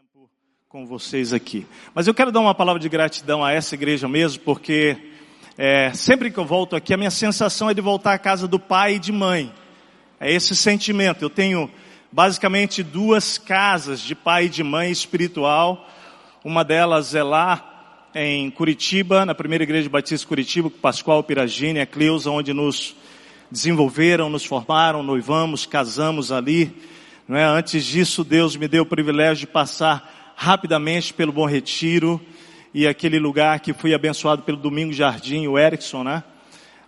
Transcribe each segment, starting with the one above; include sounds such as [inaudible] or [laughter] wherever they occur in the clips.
tempo com vocês aqui. Mas eu quero dar uma palavra de gratidão a essa igreja mesmo, porque é, sempre que eu volto aqui, a minha sensação é de voltar à casa do pai e de mãe. É esse sentimento. Eu tenho basicamente duas casas de pai e de mãe espiritual. Uma delas é lá em Curitiba, na primeira igreja batista Curitiba, com Pascoal Piragini e a Cleusa, onde nos desenvolveram, nos formaram, noivamos, casamos ali. Não é? Antes disso, Deus me deu o privilégio de passar rapidamente pelo Bom Retiro e aquele lugar que fui abençoado pelo Domingo Jardim, o Erickson, né?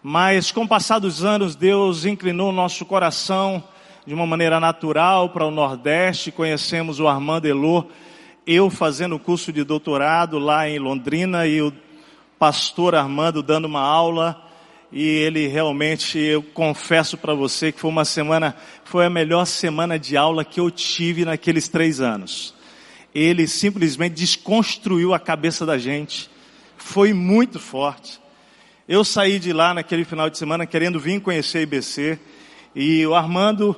Mas com o passar dos anos, Deus inclinou o nosso coração de uma maneira natural para o Nordeste. Conhecemos o Armando Elô, eu fazendo o curso de doutorado lá em Londrina e o pastor Armando dando uma aula e ele realmente, eu confesso para você que foi uma semana, foi a melhor semana de aula que eu tive naqueles três anos. Ele simplesmente desconstruiu a cabeça da gente, foi muito forte. Eu saí de lá naquele final de semana querendo vir conhecer a IBC e o Armando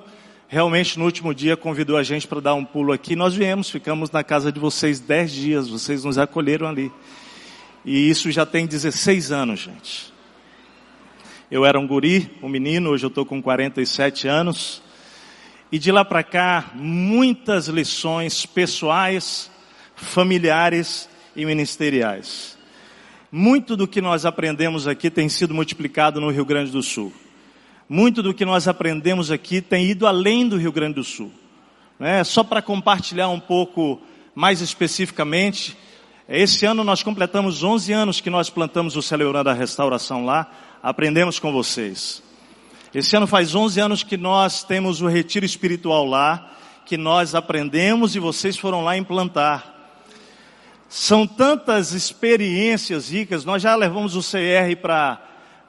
realmente no último dia convidou a gente para dar um pulo aqui. Nós viemos, ficamos na casa de vocês dez dias, vocês nos acolheram ali. E isso já tem 16 anos, gente. Eu era um guri, um menino, hoje eu estou com 47 anos. E de lá para cá, muitas lições pessoais, familiares e ministeriais. Muito do que nós aprendemos aqui tem sido multiplicado no Rio Grande do Sul. Muito do que nós aprendemos aqui tem ido além do Rio Grande do Sul. É, só para compartilhar um pouco mais especificamente, esse ano nós completamos 11 anos que nós plantamos o Celebrando a Restauração lá, aprendemos com vocês. Esse ano faz 11 anos que nós temos o retiro espiritual lá, que nós aprendemos e vocês foram lá implantar. São tantas experiências ricas, nós já levamos o CR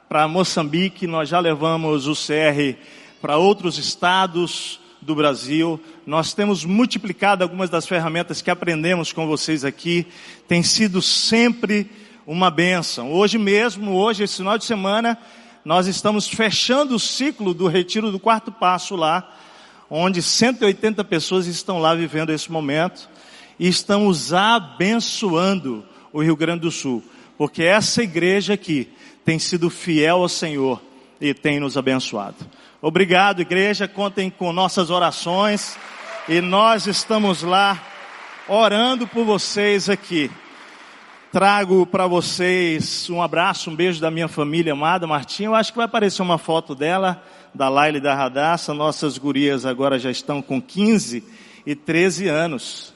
para Moçambique, nós já levamos o CR para outros estados do Brasil, nós temos multiplicado algumas das ferramentas que aprendemos com vocês aqui, tem sido sempre uma bênção. Hoje mesmo, hoje, esse final de semana, nós estamos fechando o ciclo do retiro do quarto passo lá, onde 180 pessoas estão lá vivendo esse momento e estamos abençoando o Rio Grande do Sul, porque essa igreja aqui tem sido fiel ao Senhor e tem nos abençoado. Obrigado, igreja, contem com nossas orações e nós estamos lá orando por vocês aqui. Trago para vocês um abraço, um beijo da minha família amada, Martinha. Eu acho que vai aparecer uma foto dela, da Laila e da Radassa. Nossas gurias agora já estão com 15 e 13 anos.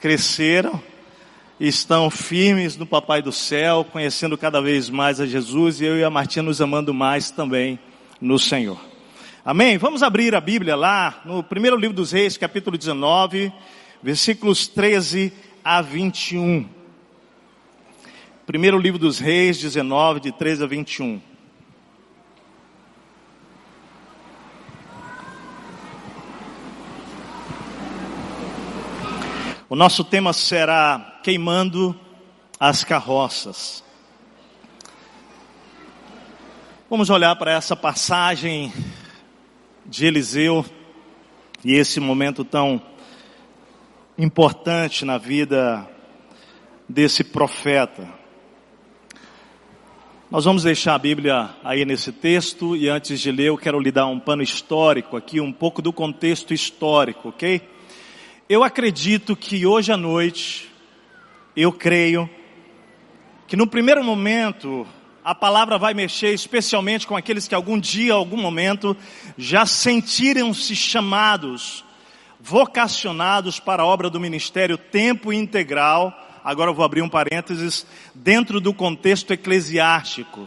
Cresceram, estão firmes no Papai do Céu, conhecendo cada vez mais a Jesus e eu e a Martinha nos amando mais também no Senhor. Amém? Vamos abrir a Bíblia lá no primeiro livro dos Reis, capítulo 19, versículos 13 a 21. Primeiro livro dos Reis, 19, de 13 a 21. O nosso tema será queimando as carroças. Vamos olhar para essa passagem de Eliseu e esse momento tão importante na vida desse profeta. Nós vamos deixar a Bíblia aí nesse texto e antes de ler eu quero lhe dar um pano histórico aqui, um pouco do contexto histórico, ok? Eu acredito que hoje à noite, eu creio, que no primeiro momento a palavra vai mexer especialmente com aqueles que algum dia, algum momento, já sentiram-se chamados, vocacionados para a obra do ministério tempo integral, agora eu vou abrir um parênteses, dentro do contexto eclesiástico,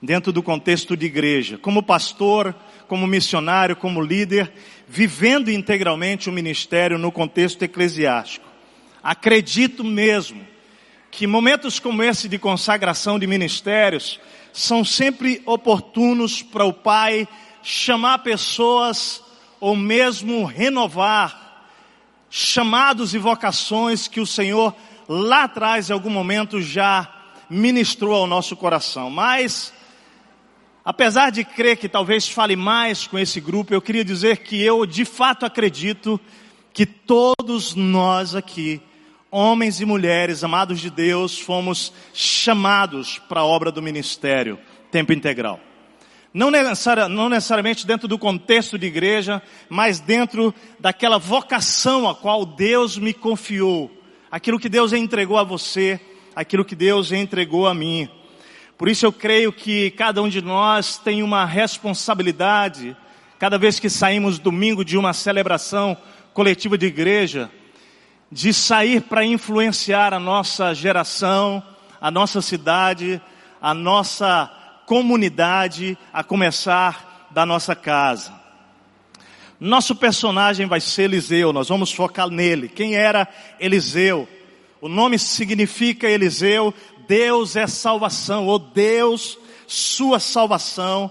dentro do contexto de igreja, como pastor, como missionário, como líder, vivendo integralmente o ministério no contexto eclesiástico. Acredito mesmo que momentos como esse de consagração de ministérios são sempre oportunos para o Pai chamar pessoas ou mesmo renovar chamados e vocações que o Senhor lá atrás, em algum momento, já ministrou ao nosso coração. Mas, apesar de crer que talvez fale mais com esse grupo, eu queria dizer que eu de fato acredito que todos nós aqui, homens e mulheres amados de Deus, fomos chamados para a obra do ministério, tempo integral. Não, não necessariamente dentro do contexto de igreja, mas dentro daquela vocação a qual Deus me confiou. Aquilo que Deus entregou a você, aquilo que Deus entregou a mim. Por isso eu creio que cada um de nós tem uma responsabilidade, cada vez que saímos domingo de uma celebração coletiva de igreja, de sair para influenciar a nossa geração, a nossa cidade, a nossa comunidade, a começar da nossa casa. Nosso personagem vai ser Eliseu, nós vamos focar nele. Quem era Eliseu? O nome significa Eliseu, Deus é salvação, ou Deus, sua salvação.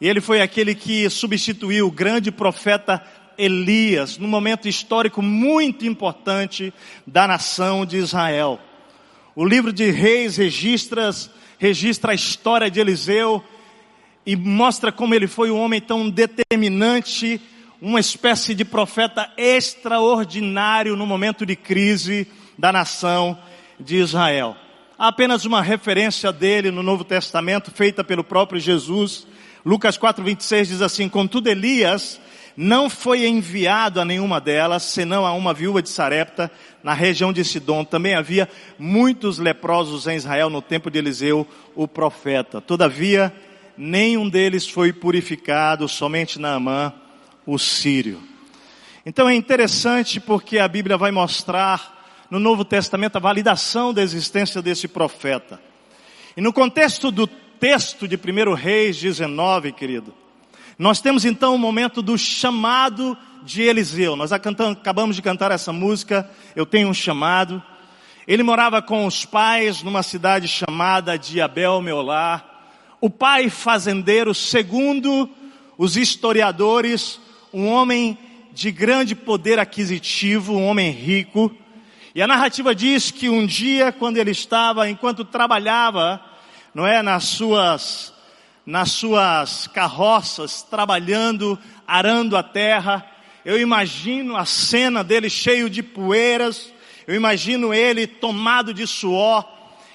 E ele foi aquele que substituiu o grande profeta Elias, num momento histórico muito importante da nação de Israel. O livro de Reis registra, registra a história de Eliseu e mostra como ele foi um homem tão determinante, uma espécie de profeta extraordinário no momento de crise da nação de Israel. Há apenas uma referência dele no Novo Testamento, feita pelo próprio Jesus. Lucas 4:26 diz assim: Contudo, Elias não foi enviado a nenhuma delas, senão a uma viúva de Sarepta, na região de Sidom. Também havia muitos leprosos em Israel no tempo de Eliseu, o profeta. Todavia, nenhum deles foi purificado, somente Naamã, o sírio. Então é interessante porque a Bíblia vai mostrar no Novo Testamento a validação da existência desse profeta. E no contexto do texto de 1 Reis 19, querido, nós temos então o um momento do chamado de Eliseu. Nós acabamos de cantar essa música, Eu Tenho um Chamado. Ele morava com os pais numa cidade chamada de Abel. O pai fazendeiro, segundo os historiadores, um homem de grande poder aquisitivo, um homem rico. E a narrativa diz que um dia, quando ele estava, enquanto trabalhava, não é, nas suas nas suas carroças, trabalhando, arando a terra. Eu imagino a cena dele cheio de poeiras, eu imagino ele tomado de suor,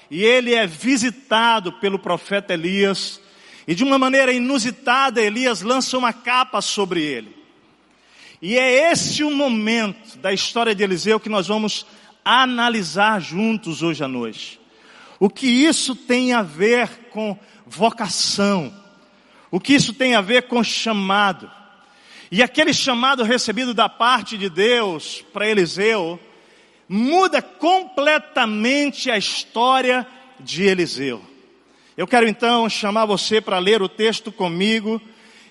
e ele é visitado pelo profeta Elias, e de uma maneira inusitada, Elias lança uma capa sobre ele. E é esse o momento da história de Eliseu que nós vamos analisar juntos hoje à noite. O que isso tem a ver com vocação. O que isso tem a ver com chamado. E aquele chamado recebido da parte de Deus para Eliseu muda completamente a história de Eliseu. Eu quero então chamar você para ler o texto comigo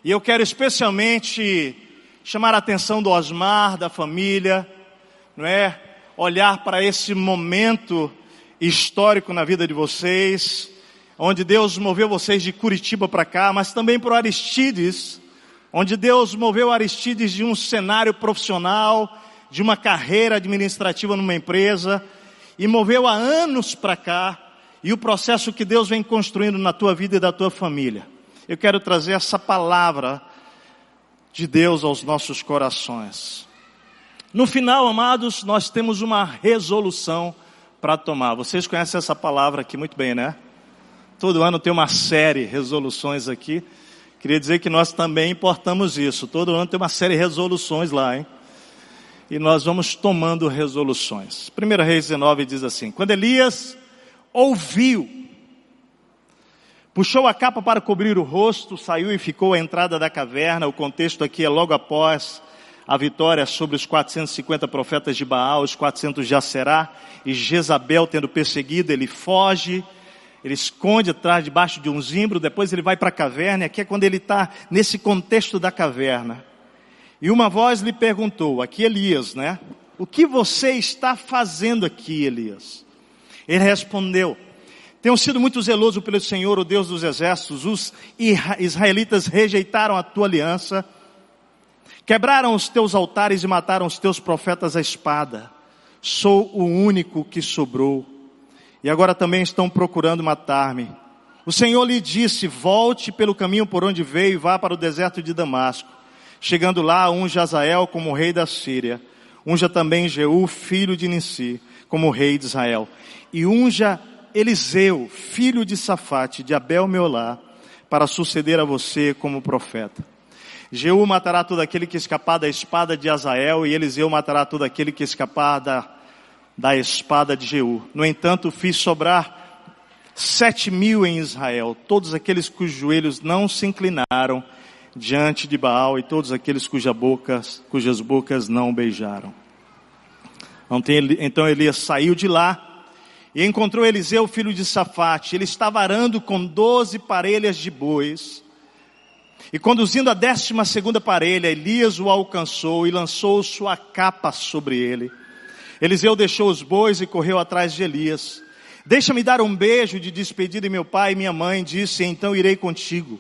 e eu quero especialmente chamar a atenção do Osmar, da família, não é? Olhar para esse momento histórico na vida de vocês onde Deus moveu vocês de Curitiba para cá, mas também para Aristides, onde Deus moveu Aristides de um cenário profissional, de uma carreira administrativa numa empresa, e moveu há anos para cá, e o processo que Deus vem construindo na tua vida e da tua família. Eu quero trazer essa palavra de Deus aos nossos corações. No final, amados, nós temos uma resolução para tomar. Vocês conhecem essa palavra aqui muito bem, né? Todo ano tem uma série de resoluções aqui. Queria dizer que nós também importamos isso. Todo ano tem uma série de resoluções lá, hein? E nós vamos tomando resoluções. 1 Reis 19 diz assim: Quando Elias ouviu, puxou a capa para cobrir o rosto, saiu e ficou à entrada da caverna. O contexto aqui é logo após a vitória sobre os 450 profetas de Baal, os 400 de Aserá, e Jezabel tendo perseguido, ele foge ele esconde atrás, debaixo de um zimbro, depois ele vai para a caverna, e aqui é quando ele está nesse contexto da caverna. E uma voz lhe perguntou, aqui Elias, né? O que você está fazendo aqui, Elias? Ele respondeu, tenho sido muito zeloso pelo Senhor, o Deus dos exércitos, os israelitas rejeitaram a tua aliança, quebraram os teus altares e mataram os teus profetas à espada. Sou o único que sobrou e agora também estão procurando matar-me. O Senhor lhe disse: Volte pelo caminho por onde veio e vá para o deserto de Damasco. Chegando lá, um Jazael como rei da Síria, Unja também Jeú, filho de Nissi, como rei de Israel. E unja Eliseu, filho de Safate, de Abel Meolá, para suceder a você como profeta. Jeú matará todo aquele que escapar da espada de Azael, e Eliseu matará todo aquele que escapar da, da espada de Jeú. No entanto, fiz sobrar sete mil em Israel, todos aqueles cujos joelhos não se inclinaram diante de Baal e todos aqueles cujas bocas, cujas bocas não beijaram. Então Elias saiu de lá e encontrou Eliseu, filho de Safate. Ele estava arando com doze parelhas de bois. E conduzindo a décima segunda parelha, Elias o alcançou e lançou sua capa sobre ele. Eliseu deixou os bois e correu atrás de Elias. Deixa-me dar um beijo de despedida e meu pai e minha mãe disse, então irei contigo.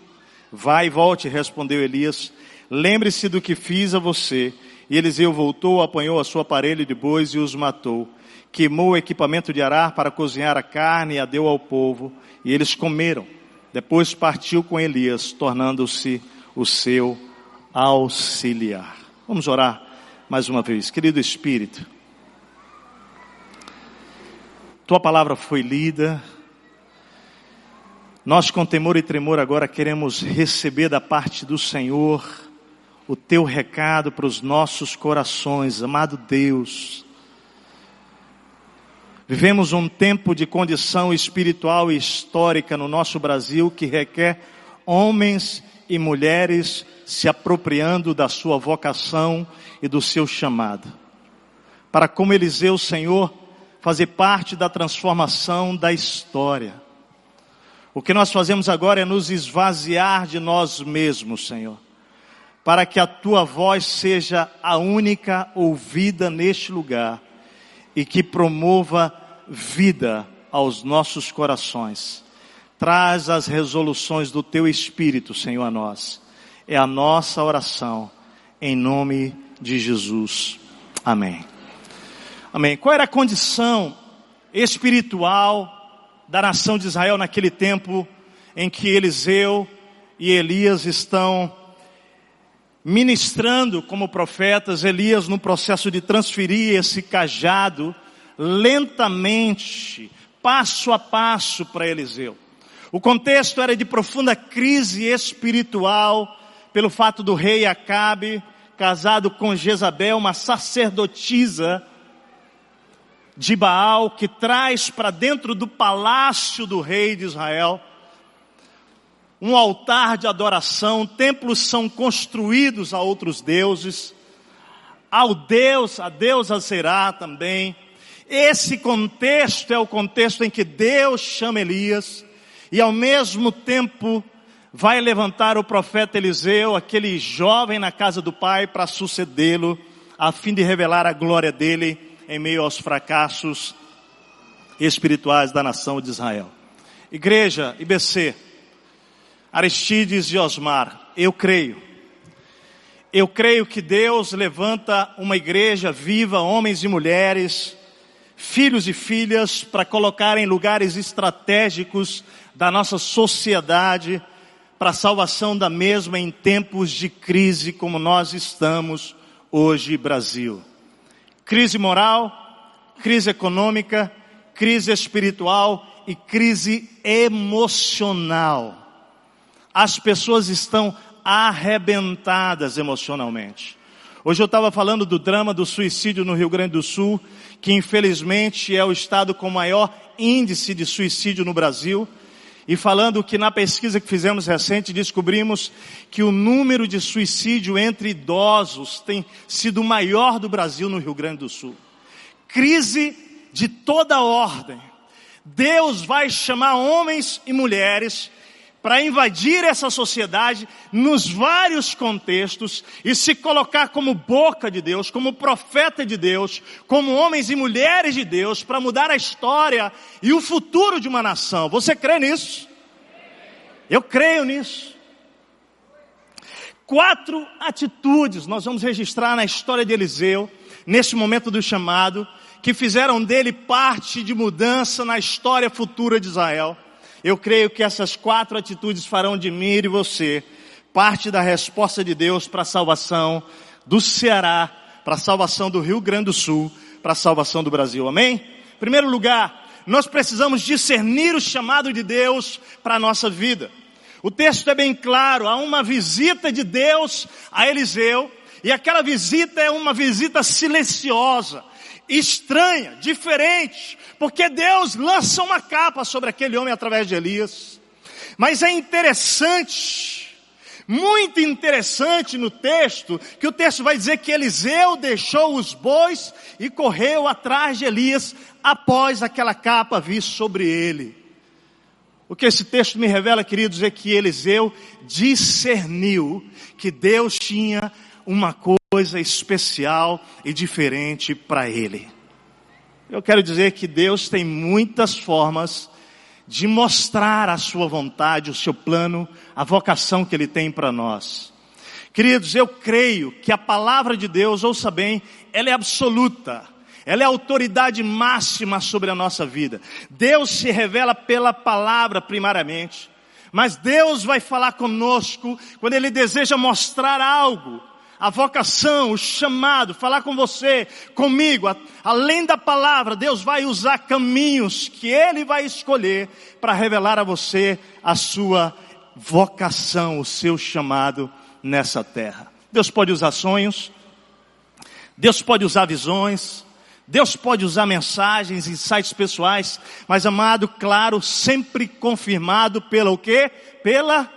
Vai e volte, respondeu Elias. Lembre-se do que fiz a você. E Eliseu voltou, apanhou a sua parelha de bois e os matou. Queimou o equipamento de arar para cozinhar a carne e a deu ao povo. E eles comeram. Depois partiu com Elias, tornando-se o seu auxiliar. Vamos orar mais uma vez. Querido Espírito, tua palavra foi lida. Nós, com temor e tremor, agora queremos receber da parte do Senhor o teu recado para os nossos corações, amado Deus. Vivemos um tempo de condição espiritual e histórica no nosso Brasil que requer homens e mulheres se apropriando da sua vocação e do seu chamado. Para como Eliseu, Senhor, fazer parte da transformação da história. O que nós fazemos agora é nos esvaziar de nós mesmos, Senhor para que a tua voz seja a única ouvida neste lugar e que promova vida aos nossos corações. Traz as resoluções do teu espírito, Senhor, a nós. É a nossa oração em nome de Jesus. Amém. Amém. Qual era a condição espiritual da nação de Israel naquele tempo em que Eliseu e Elias estão ministrando como profetas, Elias no processo de transferir esse cajado lentamente, passo a passo para Eliseu. O contexto era de profunda crise espiritual pelo fato do rei Acabe, casado com Jezabel, uma sacerdotisa de Baal, que traz para dentro do palácio do rei de Israel um altar de adoração, templos são construídos a outros deuses, ao Deus, a deusa Será também. Esse contexto é o contexto em que Deus chama Elias e ao mesmo tempo vai levantar o profeta Eliseu, aquele jovem na casa do pai, para sucedê-lo, a fim de revelar a glória dele em meio aos fracassos espirituais da nação de Israel. Igreja, IBC, Aristides e Osmar, eu creio. Eu creio que Deus levanta uma igreja viva, homens e mulheres, filhos e filhas, para colocar em lugares estratégicos da nossa sociedade, para a salvação da mesma em tempos de crise como nós estamos hoje, Brasil. Crise moral, crise econômica, crise espiritual e crise emocional as pessoas estão arrebentadas emocionalmente. Hoje eu estava falando do drama do suicídio no Rio Grande do Sul, que infelizmente é o estado com maior índice de suicídio no Brasil. E falando que na pesquisa que fizemos recente descobrimos que o número de suicídio entre idosos tem sido maior do Brasil no Rio Grande do Sul. Crise de toda ordem. Deus vai chamar homens e mulheres para invadir essa sociedade nos vários contextos e se colocar como boca de Deus, como profeta de Deus, como homens e mulheres de Deus para mudar a história e o futuro de uma nação. Você crê nisso? Eu creio nisso. Quatro atitudes nós vamos registrar na história de Eliseu, nesse momento do chamado, que fizeram dele parte de mudança na história futura de Israel. Eu creio que essas quatro atitudes farão de mim e de você parte da resposta de Deus para a salvação do Ceará, para a salvação do Rio Grande do Sul, para a salvação do Brasil. Amém? Em primeiro lugar, nós precisamos discernir o chamado de Deus para a nossa vida. O texto é bem claro, há uma visita de Deus a Eliseu, e aquela visita é uma visita silenciosa, estranha, diferente, porque Deus lança uma capa sobre aquele homem através de Elias. Mas é interessante, muito interessante no texto, que o texto vai dizer que Eliseu deixou os bois e correu atrás de Elias após aquela capa vir sobre ele. O que esse texto me revela, queridos, é que Eliseu discerniu que Deus tinha uma coisa especial e diferente para ele. Eu quero dizer que Deus tem muitas formas de mostrar a sua vontade, o seu plano, a vocação que ele tem para nós. Queridos, eu creio que a palavra de Deus, ouça bem, ela é absoluta. Ela é a autoridade máxima sobre a nossa vida. Deus se revela pela palavra primariamente. Mas Deus vai falar conosco quando Ele deseja mostrar algo a vocação, o chamado, falar com você, comigo, além da palavra, Deus vai usar caminhos que Ele vai escolher para revelar a você a sua vocação, o seu chamado nessa terra. Deus pode usar sonhos, Deus pode usar visões, Deus pode usar mensagens, insights pessoais, mas amado, claro, sempre confirmado pela o quê? Pela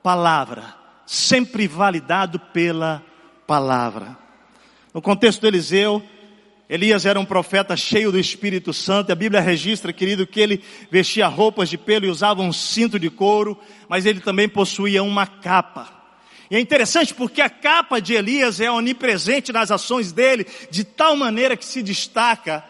palavra sempre validado pela palavra. No contexto do Eliseu, Elias era um profeta cheio do Espírito Santo. A Bíblia registra, querido, que ele vestia roupas de pelo e usava um cinto de couro, mas ele também possuía uma capa. E é interessante porque a capa de Elias é onipresente nas ações dele, de tal maneira que se destaca,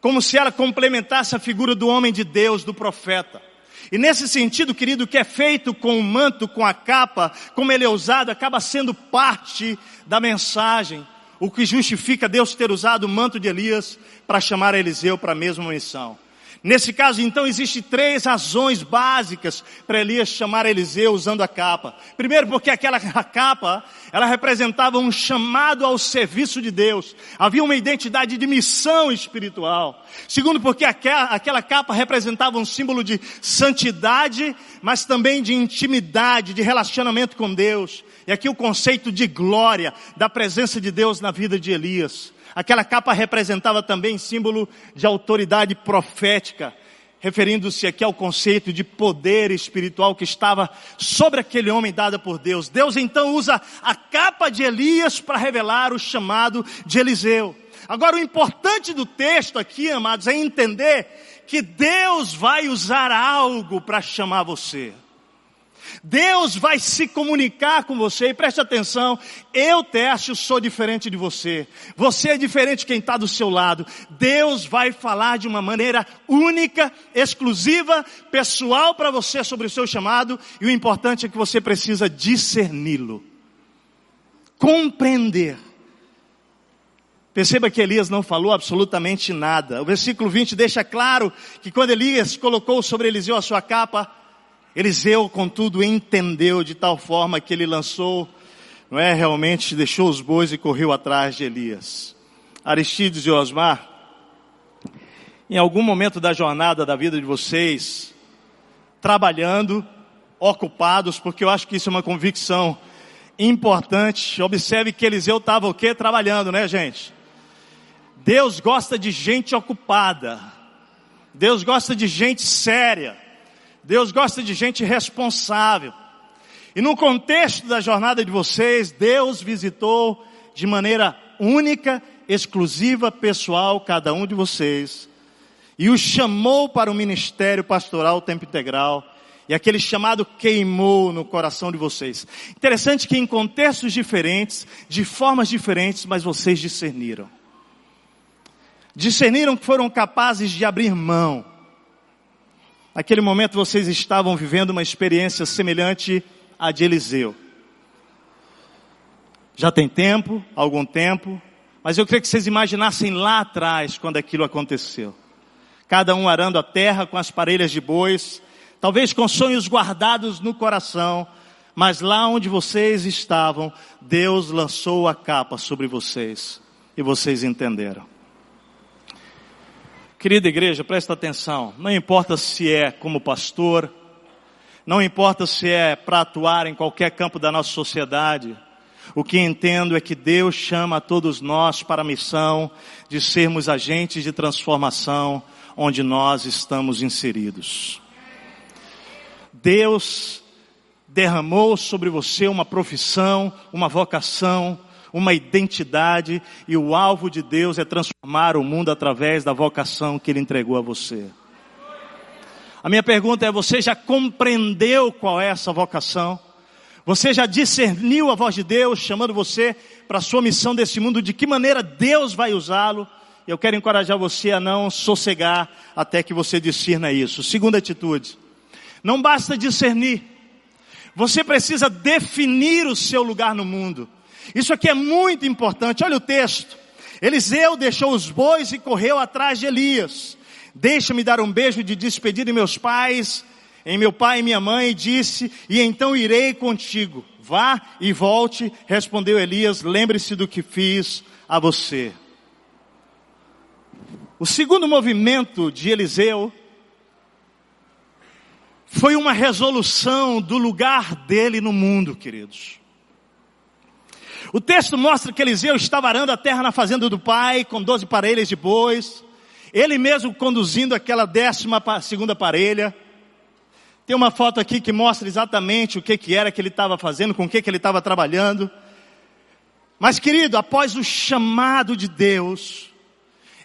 como se ela complementasse a figura do homem de Deus, do profeta. E nesse sentido, querido, o que é feito com o manto, com a capa, como ele é usado, acaba sendo parte da mensagem. O que justifica Deus ter usado o manto de Elias para chamar Eliseu para a mesma missão. Nesse caso, então, existem três razões básicas para Elias chamar Eliseu usando a capa. Primeiro, porque aquela [laughs] capa, ela representava um chamado ao serviço de Deus. Havia uma identidade de missão espiritual. Segundo, porque aquela, aquela capa representava um símbolo de santidade, mas também de intimidade, de relacionamento com Deus. E aqui o conceito de glória, da presença de Deus na vida de Elias. Aquela capa representava também símbolo de autoridade profética, referindo-se aqui ao conceito de poder espiritual que estava sobre aquele homem dada por Deus. Deus então usa a capa de Elias para revelar o chamado de Eliseu. Agora o importante do texto aqui, amados, é entender que Deus vai usar algo para chamar você. Deus vai se comunicar com você e preste atenção, eu, Tércio, sou diferente de você. Você é diferente de quem está do seu lado. Deus vai falar de uma maneira única, exclusiva, pessoal para você sobre o seu chamado e o importante é que você precisa discerni-lo. Compreender. Perceba que Elias não falou absolutamente nada. O versículo 20 deixa claro que quando Elias colocou sobre Eliseu a sua capa, Eliseu, contudo, entendeu de tal forma que ele lançou, não é, realmente deixou os bois e correu atrás de Elias. Aristides e Osmar, em algum momento da jornada da vida de vocês, trabalhando, ocupados, porque eu acho que isso é uma convicção importante. Observe que Eliseu estava o quê? Trabalhando, né, gente? Deus gosta de gente ocupada. Deus gosta de gente séria. Deus gosta de gente responsável. E no contexto da jornada de vocês, Deus visitou de maneira única, exclusiva, pessoal, cada um de vocês. E os chamou para o ministério pastoral tempo integral. E aquele chamado queimou no coração de vocês. Interessante que em contextos diferentes, de formas diferentes, mas vocês discerniram. Discerniram que foram capazes de abrir mão Naquele momento vocês estavam vivendo uma experiência semelhante à de Eliseu. Já tem tempo, algum tempo, mas eu queria que vocês imaginassem lá atrás quando aquilo aconteceu. Cada um arando a terra com as parelhas de bois, talvez com sonhos guardados no coração, Mas lá onde vocês estavam, Deus lançou a capa sobre vocês. E vocês entenderam. Querida igreja, presta atenção. Não importa se é como pastor, não importa se é para atuar em qualquer campo da nossa sociedade. O que entendo é que Deus chama a todos nós para a missão de sermos agentes de transformação onde nós estamos inseridos. Deus derramou sobre você uma profissão, uma vocação, uma identidade, e o alvo de Deus é transformar o mundo através da vocação que Ele entregou a você. A minha pergunta é: você já compreendeu qual é essa vocação? Você já discerniu a voz de Deus chamando você para a sua missão desse mundo? De que maneira Deus vai usá-lo? Eu quero encorajar você a não sossegar até que você discerna isso. Segunda atitude. Não basta discernir. Você precisa definir o seu lugar no mundo. Isso aqui é muito importante. Olha o texto. Eliseu deixou os bois e correu atrás de Elias. Deixa-me dar um beijo de despedida em meus pais em meu pai e minha mãe e disse, e então irei contigo. Vá e volte, respondeu Elias, lembre-se do que fiz a você. O segundo movimento de Eliseu foi uma resolução do lugar dele no mundo, queridos. O texto mostra que Eliseu estava arando a terra na fazenda do pai, com doze parelhas de bois, ele mesmo conduzindo aquela décima segunda parelha. Tem uma foto aqui que mostra exatamente o que, que era que ele estava fazendo, com o que, que ele estava trabalhando. Mas, querido, após o chamado de Deus,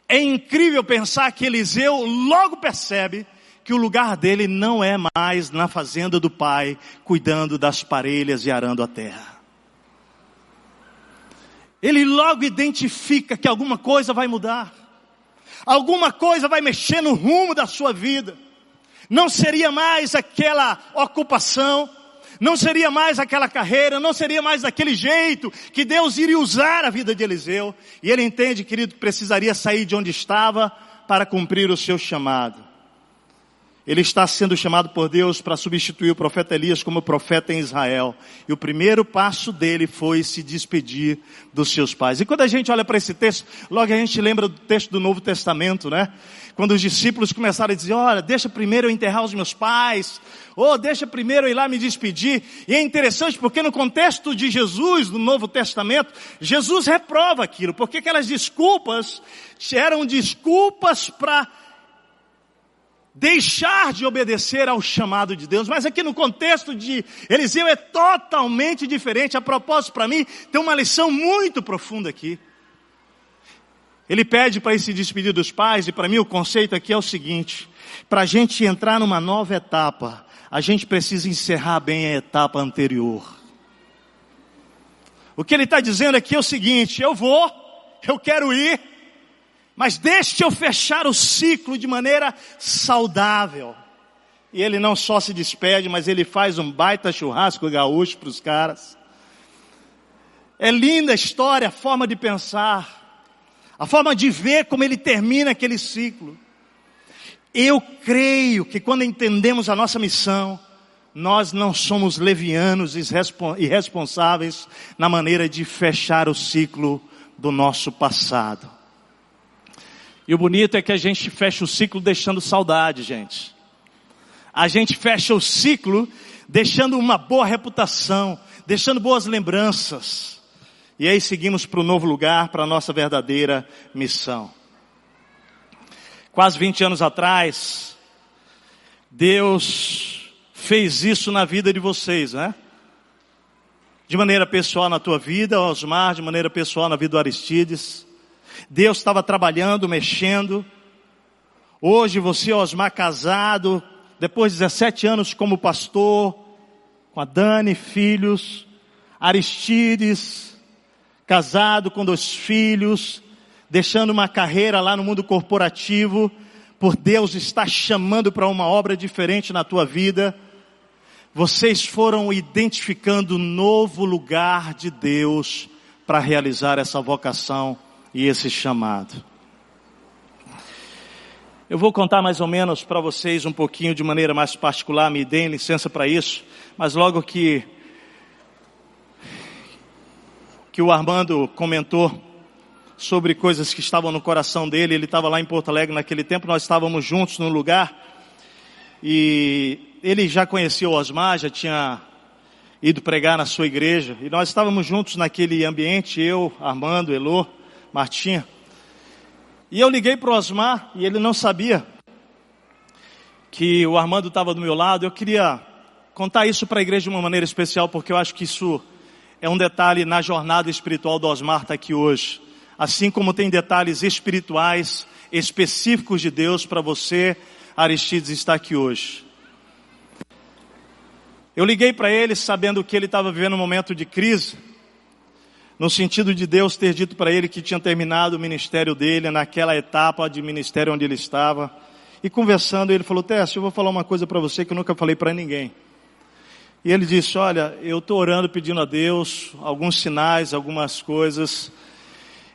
é incrível pensar que Eliseu logo percebe que o lugar dele não é mais na fazenda do pai, cuidando das parelhas e arando a terra. Ele logo identifica que alguma coisa vai mudar, alguma coisa vai mexer no rumo da sua vida. Não seria mais aquela ocupação, não seria mais aquela carreira, não seria mais daquele jeito que Deus iria usar a vida de Eliseu. E ele entende, querido, que precisaria sair de onde estava para cumprir o seu chamado. Ele está sendo chamado por Deus para substituir o profeta Elias como profeta em Israel. E o primeiro passo dele foi se despedir dos seus pais. E quando a gente olha para esse texto, logo a gente lembra do texto do Novo Testamento, né? Quando os discípulos começaram a dizer, olha, deixa primeiro eu enterrar os meus pais, ou deixa primeiro eu ir lá me despedir. E é interessante porque no contexto de Jesus, no Novo Testamento, Jesus reprova aquilo, porque aquelas desculpas eram desculpas para deixar de obedecer ao chamado de Deus. Mas aqui no contexto de Eliseu é totalmente diferente. A propósito, para mim, tem uma lição muito profunda aqui. Ele pede para se despedir dos pais, e para mim o conceito aqui é o seguinte: para a gente entrar numa nova etapa, a gente precisa encerrar bem a etapa anterior. O que ele está dizendo aqui é o seguinte: eu vou, eu quero ir, mas deixe eu fechar o ciclo de maneira saudável. E ele não só se despede, mas ele faz um baita churrasco gaúcho para os caras. É linda a história, a forma de pensar, a forma de ver como ele termina aquele ciclo. Eu creio que quando entendemos a nossa missão, nós não somos levianos e irresponsáveis na maneira de fechar o ciclo do nosso passado. E o bonito é que a gente fecha o ciclo deixando saudade, gente. A gente fecha o ciclo deixando uma boa reputação, deixando boas lembranças. E aí seguimos para o novo lugar, para a nossa verdadeira missão. Quase 20 anos atrás, Deus fez isso na vida de vocês, né? De maneira pessoal na tua vida, Osmar, de maneira pessoal na vida do Aristides. Deus estava trabalhando, mexendo. Hoje você, Osmar, casado, depois de 17 anos como pastor, com a Dani, filhos, Aristides, casado com dois filhos, deixando uma carreira lá no mundo corporativo, por Deus está chamando para uma obra diferente na tua vida. Vocês foram identificando um novo lugar de Deus para realizar essa vocação e esse chamado. Eu vou contar mais ou menos para vocês um pouquinho de maneira mais particular, me deem licença para isso, mas logo que que o Armando comentou sobre coisas que estavam no coração dele. Ele estava lá em Porto Alegre naquele tempo, nós estávamos juntos no lugar. E ele já conhecia o Osmar, já tinha ido pregar na sua igreja. E nós estávamos juntos naquele ambiente, eu, Armando, Elô, Martinha. E eu liguei para o Osmar e ele não sabia que o Armando estava do meu lado. Eu queria contar isso para a igreja de uma maneira especial, porque eu acho que isso é um detalhe na jornada espiritual do Osmar tá aqui hoje. Assim como tem detalhes espirituais específicos de Deus para você, Aristides, estar aqui hoje. Eu liguei para ele sabendo que ele estava vivendo um momento de crise, no sentido de Deus ter dito para ele que tinha terminado o ministério dele naquela etapa de ministério onde ele estava. E conversando, ele falou: Tess, eu vou falar uma coisa para você que eu nunca falei para ninguém. E ele disse: Olha, eu estou orando pedindo a Deus alguns sinais, algumas coisas.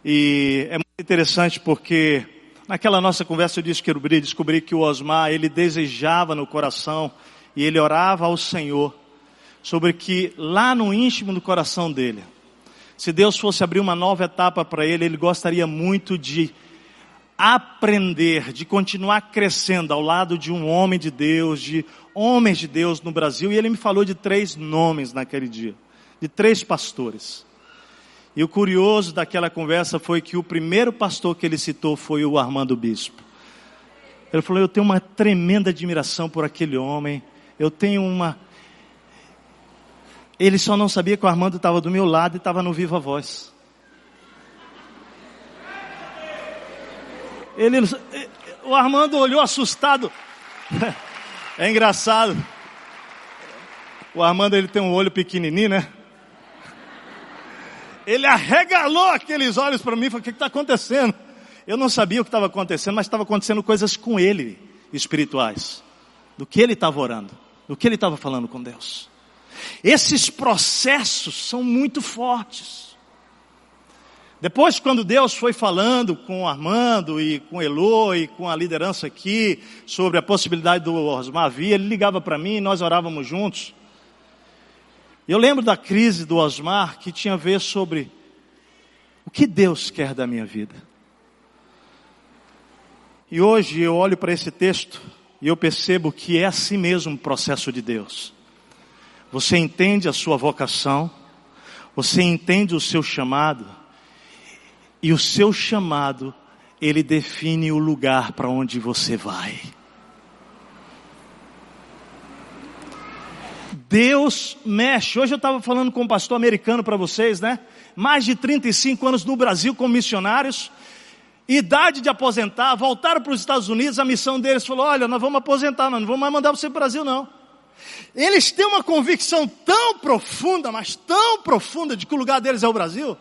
E é muito interessante porque naquela nossa conversa eu descobri, descobri que o Osmar, ele desejava no coração e ele orava ao Senhor sobre que lá no íntimo do coração dele, se Deus fosse abrir uma nova etapa para ele, ele gostaria muito de aprender, de continuar crescendo ao lado de um homem de Deus, de homens de Deus no Brasil. E ele me falou de três nomes naquele dia, de três pastores. E o curioso daquela conversa foi que o primeiro pastor que ele citou foi o Armando Bispo. Ele falou: Eu tenho uma tremenda admiração por aquele homem eu tenho uma. Ele só não sabia que o Armando estava do meu lado e estava no Viva Voz. Ele, o Armando olhou assustado. [laughs] É engraçado. O Armando ele tem um olho pequenininho, né? Ele arregalou aqueles olhos para mim e falou: O que está acontecendo? Eu não sabia o que estava acontecendo, mas estava acontecendo coisas com ele, espirituais, do que ele estava orando do que ele estava falando com Deus. Esses processos são muito fortes. Depois, quando Deus foi falando com Armando e com Elô e com a liderança aqui sobre a possibilidade do Osmar vir, ele ligava para mim e nós orávamos juntos. Eu lembro da crise do Osmar que tinha a ver sobre o que Deus quer da minha vida. E hoje eu olho para esse texto e eu percebo que é assim mesmo o processo de Deus. Você entende a sua vocação, você entende o seu chamado, e o seu chamado, ele define o lugar para onde você vai. Deus mexe. Hoje eu estava falando com um pastor americano para vocês, né? Mais de 35 anos no Brasil como missionários idade de aposentar, voltaram para os Estados Unidos, a missão deles falou: olha, nós vamos aposentar, nós não vamos mais mandar você para o Brasil, não. Eles têm uma convicção tão profunda, mas tão profunda de que o lugar deles é o Brasil,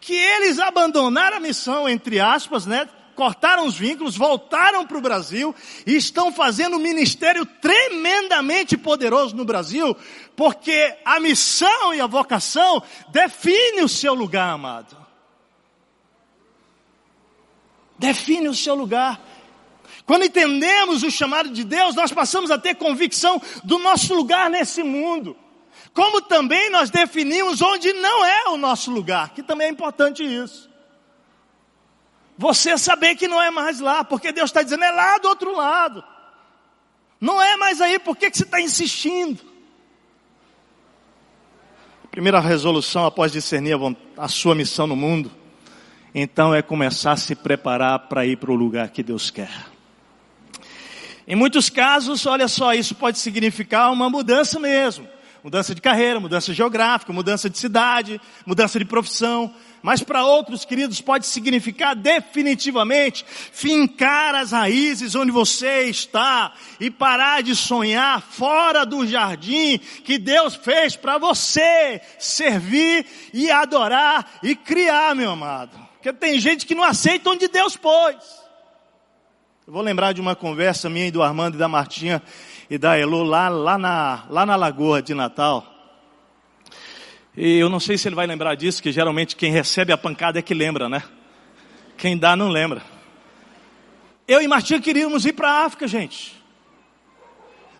que eles abandonaram a missão, entre aspas, né? Cortaram os vínculos, voltaram para o Brasil e estão fazendo um ministério tremendamente poderoso no Brasil, porque a missão e a vocação definem o seu lugar, amado define o seu lugar. Quando entendemos o chamado de Deus, nós passamos a ter convicção do nosso lugar nesse mundo. Como também nós definimos onde não é o nosso lugar, que também é importante isso. Você saber que não é mais lá, porque Deus está dizendo é lá do outro lado. Não é mais aí, por que, que você está insistindo? Primeira resolução após discernir a, a sua missão no mundo então é começar a se preparar para ir para o lugar que Deus quer. Em muitos casos, olha só, isso pode significar uma mudança mesmo. Mudança de carreira, mudança geográfica, mudança de cidade, mudança de profissão. Mas para outros, queridos, pode significar definitivamente fincar as raízes onde você está e parar de sonhar fora do jardim que Deus fez para você servir e adorar e criar, meu amado. Porque tem gente que não aceita onde Deus pôs. Eu vou lembrar de uma conversa minha e do Armando e da Martinha e da Elo lá, lá, na, lá na Lagoa de Natal. E eu não sei se ele vai lembrar disso, que geralmente quem recebe a pancada é que lembra, né? Quem dá não lembra. Eu e Martinha queríamos ir para a África, gente.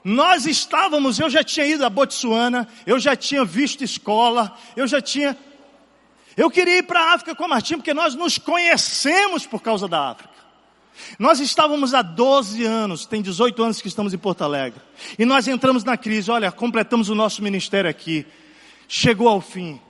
Nós estávamos, eu já tinha ido a Botsuana, eu já tinha visto escola, eu já tinha Eu queria ir para a África com a Martim porque nós nos conhecemos por causa da África. Nós estávamos há 12 anos, tem 18 anos que estamos em Porto Alegre. E nós entramos na crise, olha, completamos o nosso ministério aqui. Chegou ao fim.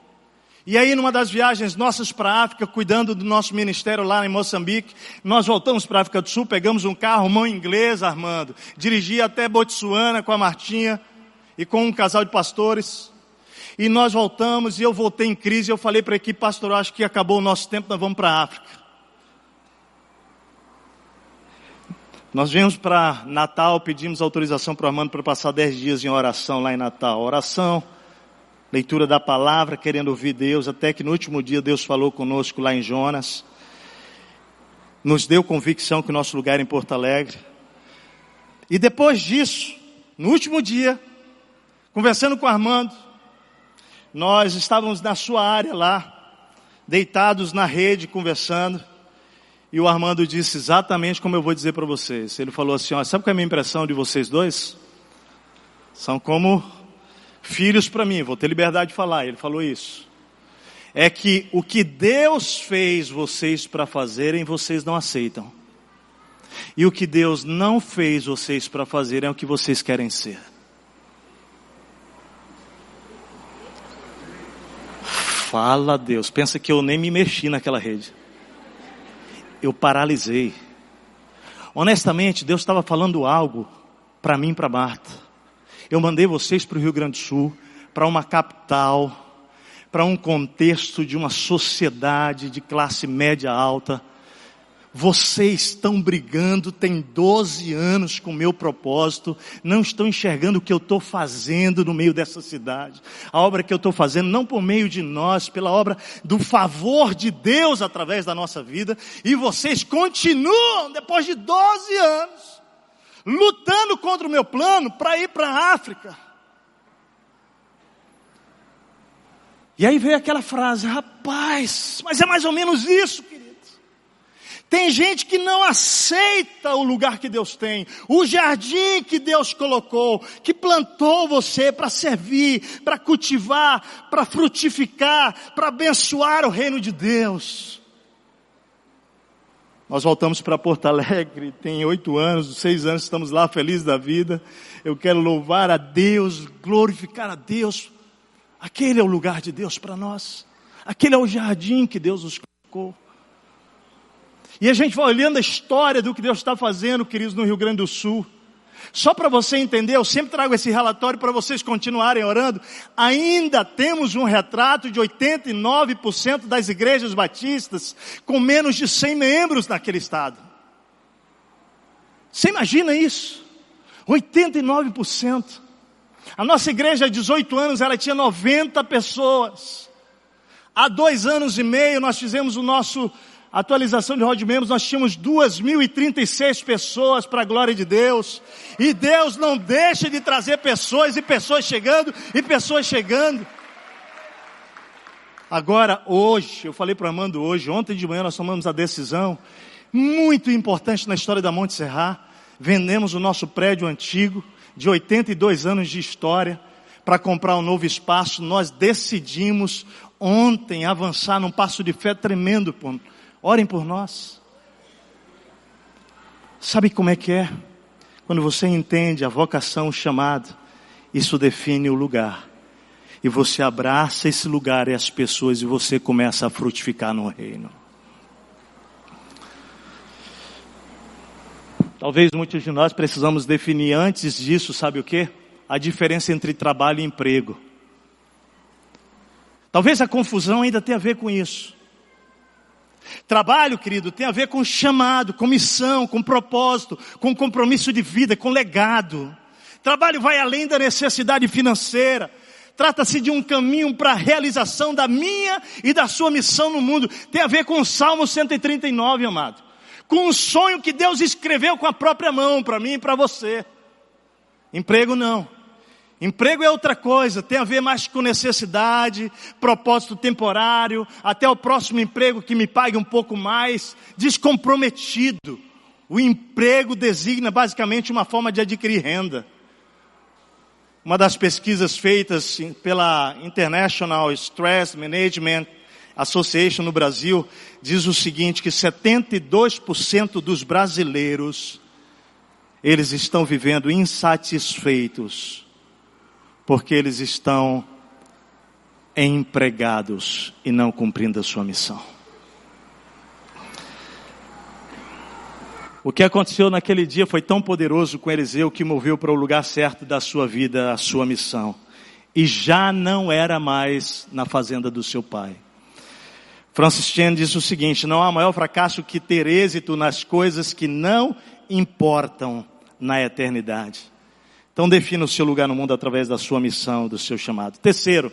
E aí, numa das viagens nossas para a África, cuidando do nosso ministério lá em Moçambique, nós voltamos para a África do Sul, pegamos um carro, mão inglesa, Armando, dirigi até Botsuana com a Martinha e com um casal de pastores. E nós voltamos e eu voltei em crise. Eu falei para a equipe pastoral: acho que acabou o nosso tempo, nós vamos para a África. Nós viemos para Natal, pedimos autorização para o Armando para passar dez dias em oração lá em Natal. Oração, leitura da palavra, querendo ouvir Deus, até que no último dia Deus falou conosco lá em Jonas. Nos deu convicção que o nosso lugar é em Porto Alegre. E depois disso, no último dia, conversando com o Armando, nós estávamos na sua área lá, deitados na rede, conversando. E o Armando disse exatamente como eu vou dizer para vocês. Ele falou assim: ó, sabe qual é a minha impressão de vocês dois? São como filhos para mim, vou ter liberdade de falar. Ele falou isso. É que o que Deus fez vocês para fazerem, vocês não aceitam. E o que Deus não fez vocês para fazerem é o que vocês querem ser. Fala Deus, pensa que eu nem me mexi naquela rede eu paralisei. Honestamente, Deus estava falando algo para mim e para Marta. Eu mandei vocês para o Rio Grande do Sul, para uma capital, para um contexto de uma sociedade de classe média alta, vocês estão brigando, tem 12 anos com o meu propósito, não estão enxergando o que eu estou fazendo no meio dessa cidade. A obra que eu estou fazendo, não por meio de nós, pela obra do favor de Deus através da nossa vida, e vocês continuam, depois de 12 anos, lutando contra o meu plano para ir para a África. E aí veio aquela frase, rapaz, mas é mais ou menos isso, querido. Tem gente que não aceita o lugar que Deus tem, o jardim que Deus colocou, que plantou você para servir, para cultivar, para frutificar, para abençoar o reino de Deus. Nós voltamos para Porto Alegre, tem oito anos, seis anos, estamos lá felizes da vida. Eu quero louvar a Deus, glorificar a Deus. Aquele é o lugar de Deus para nós. Aquele é o jardim que Deus nos colocou. E a gente vai olhando a história do que Deus está fazendo, queridos, no Rio Grande do Sul. Só para você entender, eu sempre trago esse relatório para vocês continuarem orando. Ainda temos um retrato de 89% das igrejas batistas com menos de 100 membros naquele estado. Você imagina isso? 89%. A nossa igreja há 18 anos, ela tinha 90 pessoas. Há dois anos e meio nós fizemos o nosso atualização de Rod Membros, nós tínhamos 2.036 pessoas para a glória de Deus. E Deus não deixa de trazer pessoas e pessoas chegando e pessoas chegando. Agora, hoje, eu falei para o Armando hoje, ontem de manhã nós tomamos a decisão, muito importante na história da Monte Serra. Vendemos o nosso prédio antigo, de 82 anos de história, para comprar um novo espaço. Nós decidimos ontem avançar num passo de fé tremendo Orem por nós. Sabe como é que é? Quando você entende a vocação, o chamado, isso define o lugar. E você abraça esse lugar e as pessoas e você começa a frutificar no reino. Talvez muitos de nós precisamos definir antes disso, sabe o que? A diferença entre trabalho e emprego. Talvez a confusão ainda tenha a ver com isso. Trabalho, querido, tem a ver com chamado, com missão, com propósito, com compromisso de vida, com legado. Trabalho vai além da necessidade financeira. Trata-se de um caminho para a realização da minha e da sua missão no mundo. Tem a ver com o Salmo 139, amado. Com um sonho que Deus escreveu com a própria mão para mim e para você. Emprego não. Emprego é outra coisa, tem a ver mais com necessidade, propósito temporário, até o próximo emprego que me pague um pouco mais, descomprometido. O emprego designa basicamente uma forma de adquirir renda. Uma das pesquisas feitas pela International Stress Management Association no Brasil diz o seguinte, que 72% dos brasileiros, eles estão vivendo insatisfeitos, porque eles estão empregados e não cumprindo a sua missão. O que aconteceu naquele dia foi tão poderoso com Eliseu que moveu para o lugar certo da sua vida a sua missão. E já não era mais na fazenda do seu pai. Francis Chan diz o seguinte: não há maior fracasso que ter êxito nas coisas que não importam na eternidade. Então defina o seu lugar no mundo através da sua missão, do seu chamado. Terceiro,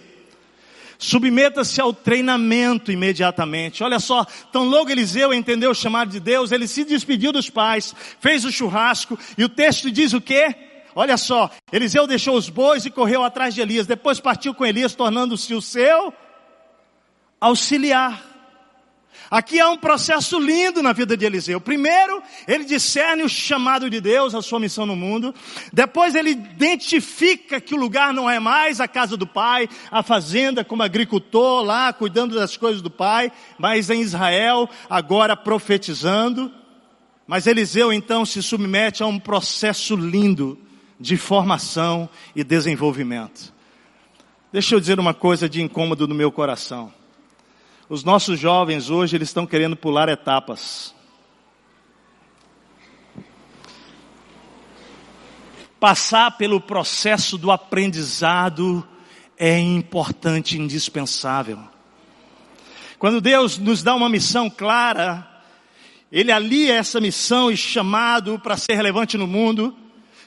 Submeta-se ao treinamento imediatamente. Olha só, tão logo Eliseu entendeu o chamado de Deus, ele se despediu dos pais, fez o churrasco, e o texto diz o quê? Olha só, Eliseu deixou os bois e correu atrás de Elias, depois partiu com Elias, tornando-se o seu auxiliar. Aqui há um processo lindo na vida de Eliseu. Primeiro, ele discerne o chamado de Deus, a sua missão no mundo. Depois, ele identifica que o lugar não é mais a casa do pai, a fazenda como agricultor lá, cuidando das coisas do pai, mas em Israel, agora profetizando. Mas Eliseu então se submete a um processo lindo de formação e desenvolvimento. Deixa eu dizer uma coisa de incômodo no meu coração. Os nossos jovens hoje, eles estão querendo pular etapas. Passar pelo processo do aprendizado é importante, indispensável. Quando Deus nos dá uma missão clara, Ele alia essa missão e chamado para ser relevante no mundo,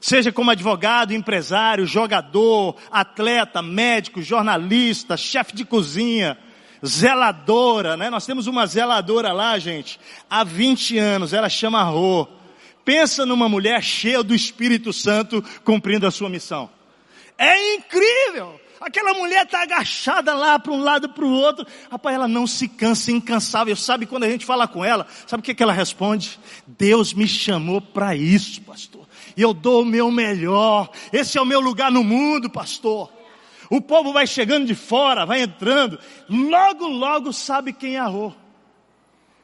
seja como advogado, empresário, jogador, atleta, médico, jornalista, chefe de cozinha, zeladora, né? Nós temos uma zeladora lá, gente, há 20 anos, ela chama Rô. Pensa numa mulher cheia do Espírito Santo cumprindo a sua missão. É incrível! Aquela mulher está agachada lá para um lado para o outro. Rapaz, ela não se cansa, incansável. Sabe quando a gente fala com ela, sabe o que, que ela responde? Deus me chamou para isso, pastor. E eu dou o meu melhor. Esse é o meu lugar no mundo, pastor. O povo vai chegando de fora, vai entrando, logo, logo sabe quem errou.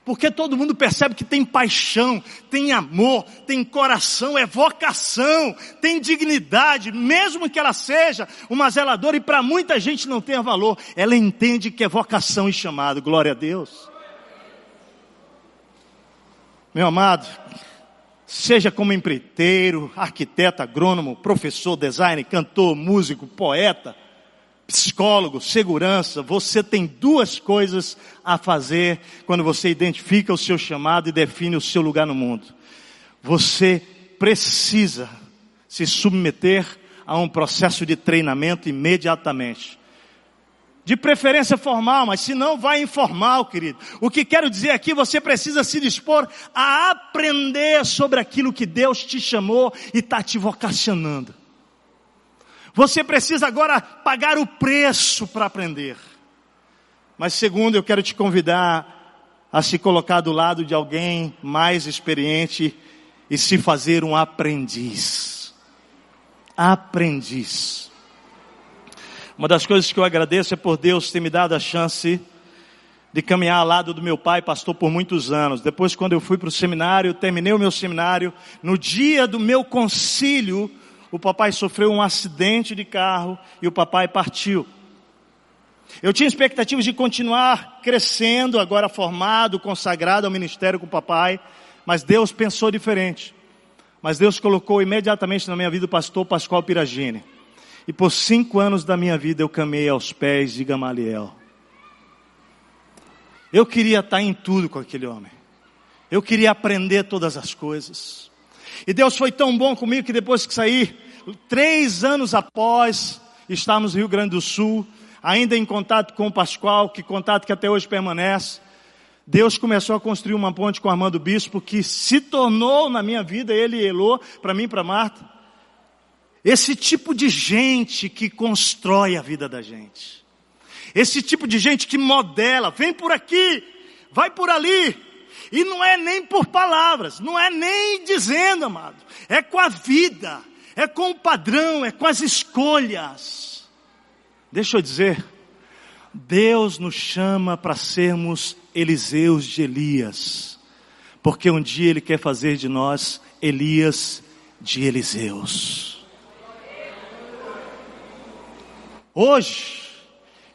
Porque todo mundo percebe que tem paixão, tem amor, tem coração, é vocação, tem dignidade, mesmo que ela seja uma zeladora e para muita gente não tenha valor, ela entende que é vocação e chamado. Glória a Deus. Meu amado, seja como empreiteiro, arquiteto, agrônomo, professor, designer, cantor, músico, poeta, psicólogo, segurança, você tem duas coisas a fazer quando você identifica o seu chamado e define o seu lugar no mundo. Você precisa se submeter a um processo de treinamento imediatamente. De preferência formal, mas se não, vai informal, querido. O que quero dizer aqui, você precisa se dispor a aprender sobre aquilo que Deus te chamou e está te vocacionando. Você precisa agora pagar o preço para aprender. Mas segundo, eu quero te convidar a se colocar do lado de alguém mais experiente e se fazer um aprendiz. Aprendiz. Uma das coisas que eu agradeço é por Deus ter me dado a chance de caminhar ao lado do meu pai, pastor, por muitos anos. Depois, quando eu fui para o seminário, terminei o meu seminário, no dia do meu concílio, o papai sofreu um acidente de carro e o papai partiu. Eu tinha expectativas de continuar crescendo, agora formado, consagrado ao ministério com o papai, mas Deus pensou diferente. Mas Deus colocou imediatamente na minha vida o pastor Pascoal Piragini. E por cinco anos da minha vida eu caminhei aos pés de Gamaliel. Eu queria estar em tudo com aquele homem. Eu queria aprender todas as coisas. E Deus foi tão bom comigo que depois que saí, três anos após estarmos no Rio Grande do Sul, ainda em contato com o Pascoal, que contato que até hoje permanece, Deus começou a construir uma ponte com Armando Bispo, que se tornou na minha vida, ele e Elô, para mim e para Marta, esse tipo de gente que constrói a vida da gente. Esse tipo de gente que modela, vem por aqui, vai por ali, e não é nem por palavras, não é nem dizendo, amado. É com a vida, é com o padrão, é com as escolhas. Deixa eu dizer, Deus nos chama para sermos Eliseus de Elias, porque um dia Ele quer fazer de nós Elias de Eliseus. Hoje,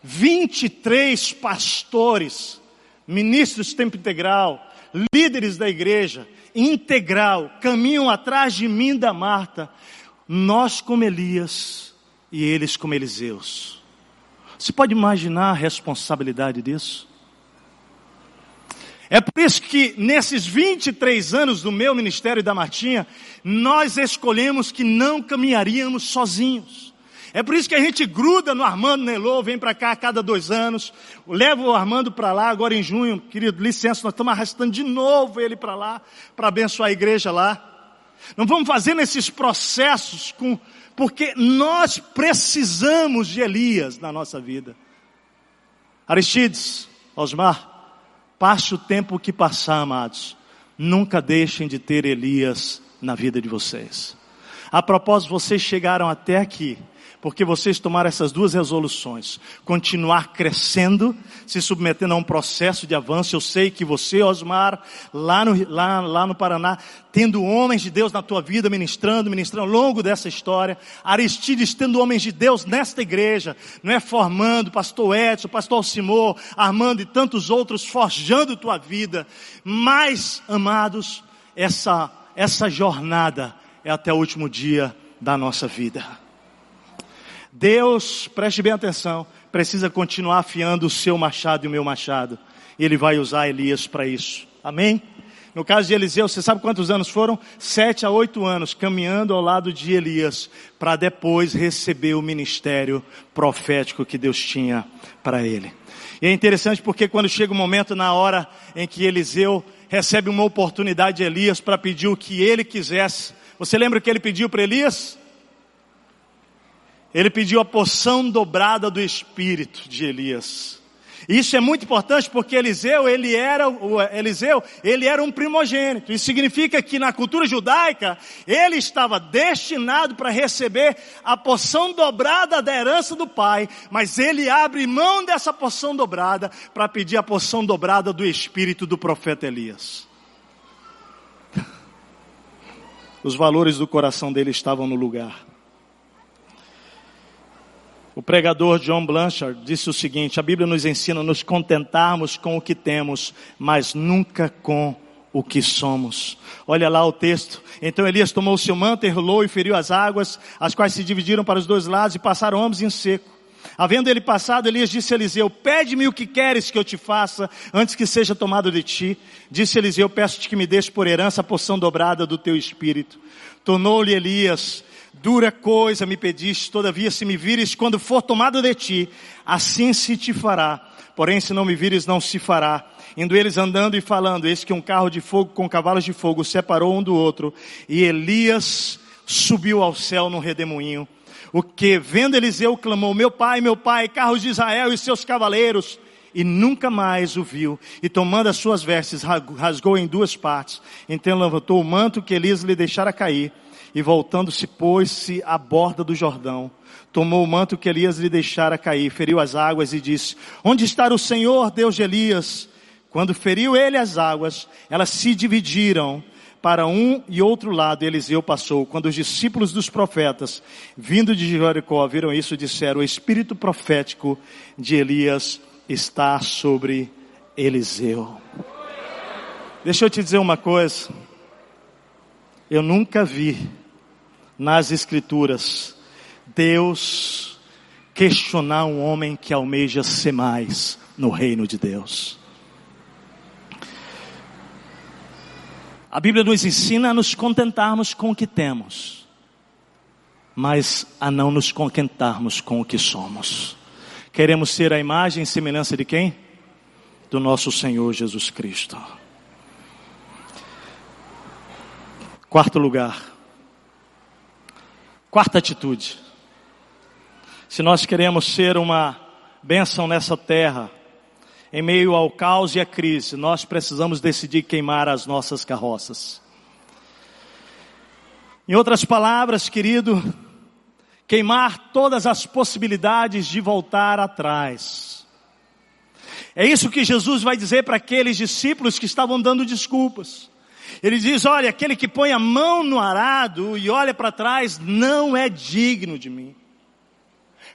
23 pastores, ministros de tempo integral, líderes da igreja, integral, caminham atrás de mim da Marta, nós como Elias e eles como Eliseus. Você pode imaginar a responsabilidade disso? É por isso que nesses 23 anos do meu ministério e da Martinha, nós escolhemos que não caminharíamos sozinhos. É por isso que a gente gruda no Armando Nelô, vem para cá a cada dois anos, leva o Armando para lá agora em junho, querido, licença, nós estamos arrastando de novo ele para lá, para abençoar a igreja lá. Não vamos fazendo esses processos com, porque nós precisamos de Elias na nossa vida. Aristides, Osmar, passe o tempo que passar, amados. Nunca deixem de ter Elias na vida de vocês. A propósito, vocês chegaram até aqui porque vocês tomaram essas duas resoluções. Continuar crescendo, se submetendo a um processo de avanço. Eu sei que você, Osmar, lá no, lá, lá no Paraná, tendo homens de Deus na tua vida, ministrando, ministrando ao longo dessa história. Aristides tendo homens de Deus nesta igreja, não é formando, pastor Edson, pastor Alcimor, Armando e tantos outros, forjando tua vida. Mas, amados, essa, essa jornada é até o último dia da nossa vida. Deus, preste bem atenção, precisa continuar afiando o seu machado e o meu machado. Ele vai usar Elias para isso. Amém? No caso de Eliseu, você sabe quantos anos foram? Sete a oito anos, caminhando ao lado de Elias, para depois receber o ministério profético que Deus tinha para ele. E é interessante porque quando chega o momento na hora em que Eliseu recebe uma oportunidade de Elias para pedir o que ele quisesse. Você lembra o que ele pediu para Elias? Ele pediu a porção dobrada do espírito de Elias. Isso é muito importante porque Eliseu, ele era, Eliseu, ele era um primogênito. Isso significa que na cultura judaica, ele estava destinado para receber a porção dobrada da herança do pai, mas ele abre mão dessa porção dobrada para pedir a porção dobrada do espírito do profeta Elias. [laughs] Os valores do coração dele estavam no lugar. O pregador John Blanchard disse o seguinte: a Bíblia nos ensina a nos contentarmos com o que temos, mas nunca com o que somos. Olha lá o texto. Então Elias tomou o seu manto, enrolou e feriu as águas, as quais se dividiram para os dois lados e passaram ambos em seco. Havendo ele passado, Elias disse a Eliseu, pede-me o que queres que eu te faça, antes que seja tomado de ti. Disse Eliseu, peço-te que me deixe por herança a porção dobrada do teu espírito. Tornou-lhe Elias, dura coisa me pediste, todavia se me vires quando for tomado de ti, assim se te fará. Porém, se não me vires, não se fará. Indo eles andando e falando, eis que um carro de fogo com cavalos de fogo separou um do outro, e Elias subiu ao céu num redemoinho. O que, vendo Eliseu, clamou, meu pai, meu pai, carros de Israel e seus cavaleiros, e nunca mais o viu. E tomando as suas vestes, rasgou em duas partes. Então levantou o manto que Elias lhe deixara cair, e voltando-se, pôs-se à borda do Jordão. Tomou o manto que Elias lhe deixara cair, feriu as águas e disse: Onde está o Senhor, Deus de Elias? Quando feriu ele as águas, elas se dividiram para um e outro lado, Eliseu passou. Quando os discípulos dos profetas, vindo de Jericó, viram isso, disseram: O espírito profético de Elias está sobre Eliseu. Deixa eu te dizer uma coisa. Eu nunca vi nas Escrituras, Deus questionar um homem que almeja ser mais no reino de Deus. A Bíblia nos ensina a nos contentarmos com o que temos, mas a não nos contentarmos com o que somos. Queremos ser a imagem e semelhança de quem? Do nosso Senhor Jesus Cristo. Quarto lugar. Quarta atitude. Se nós queremos ser uma bênção nessa terra, em meio ao caos e à crise, nós precisamos decidir queimar as nossas carroças. Em outras palavras, querido, queimar todas as possibilidades de voltar atrás. É isso que Jesus vai dizer para aqueles discípulos que estavam dando desculpas. Ele diz: Olha, aquele que põe a mão no arado e olha para trás não é digno de mim.